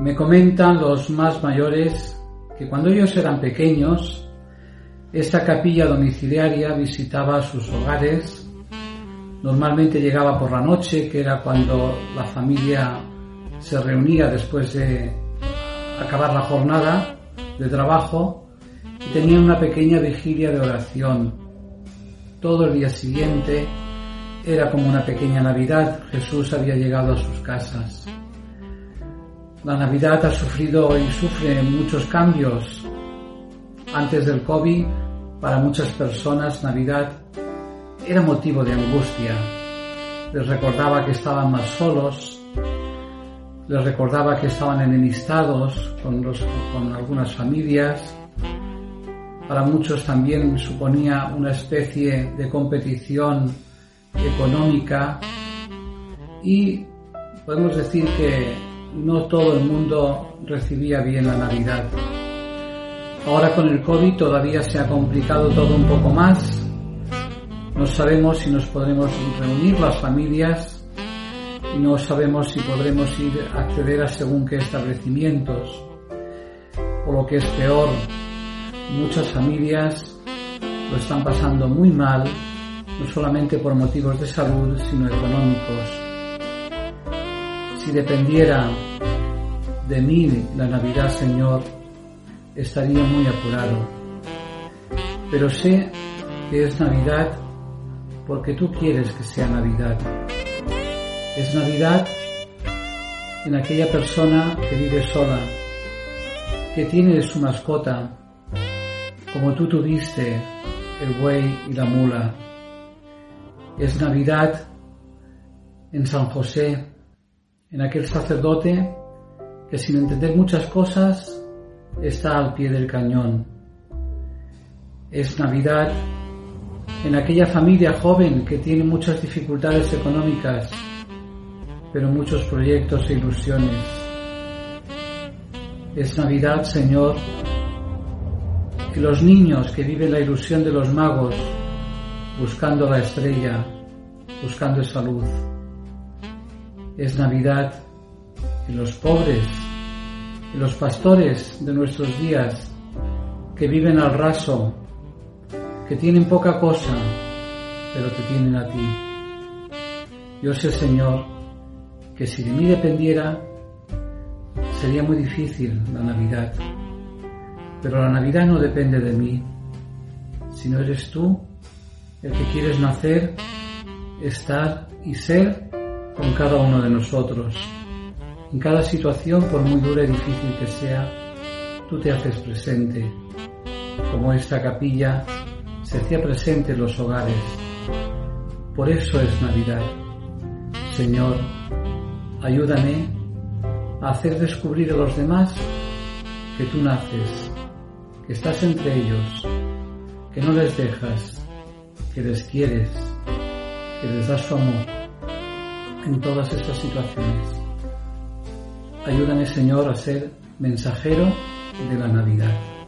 Me comentan los más mayores que cuando ellos eran pequeños, esta capilla domiciliaria visitaba sus hogares. Normalmente llegaba por la noche, que era cuando la familia se reunía después de acabar la jornada de trabajo y tenían una pequeña vigilia de oración. Todo el día siguiente era como una pequeña Navidad. Jesús había llegado a sus casas. La Navidad ha sufrido y sufre muchos cambios. Antes del COVID, para muchas personas, Navidad era motivo de angustia. Les recordaba que estaban más solos, les recordaba que estaban enemistados con, los, con algunas familias. Para muchos también suponía una especie de competición económica y podemos decir que no todo el mundo recibía bien la Navidad. Ahora con el COVID todavía se ha complicado todo un poco más. No sabemos si nos podremos reunir las familias no sabemos si podremos ir a acceder a según qué establecimientos. O lo que es peor, muchas familias lo están pasando muy mal, no solamente por motivos de salud, sino económicos. Si dependiera de mí la Navidad, Señor, estaría muy apurado. Pero sé que es Navidad porque tú quieres que sea Navidad. Es Navidad en aquella persona que vive sola, que tiene su mascota, como tú tuviste el buey y la mula. Es Navidad en San José, en aquel sacerdote que sin entender muchas cosas está al pie del cañón. Es Navidad en aquella familia joven que tiene muchas dificultades económicas, pero muchos proyectos e ilusiones. Es Navidad, Señor, que los niños que viven la ilusión de los magos, buscando la estrella, buscando esa luz. Es Navidad en los pobres, en los pastores de nuestros días, que viven al raso, que tienen poca cosa, pero te tienen a ti. Yo sé, Señor, que si de mí dependiera, sería muy difícil la Navidad. Pero la Navidad no depende de mí, sino eres tú el que quieres nacer, estar y ser con cada uno de nosotros. En cada situación, por muy dura y difícil que sea, tú te haces presente, como esta capilla se hacía presente en los hogares. Por eso es Navidad. Señor, ayúdame a hacer descubrir a los demás que tú naces, que estás entre ellos, que no les dejas, que les quieres, que les das su amor en todas estas situaciones. Ayúdame, Señor, a ser mensajero de la Navidad.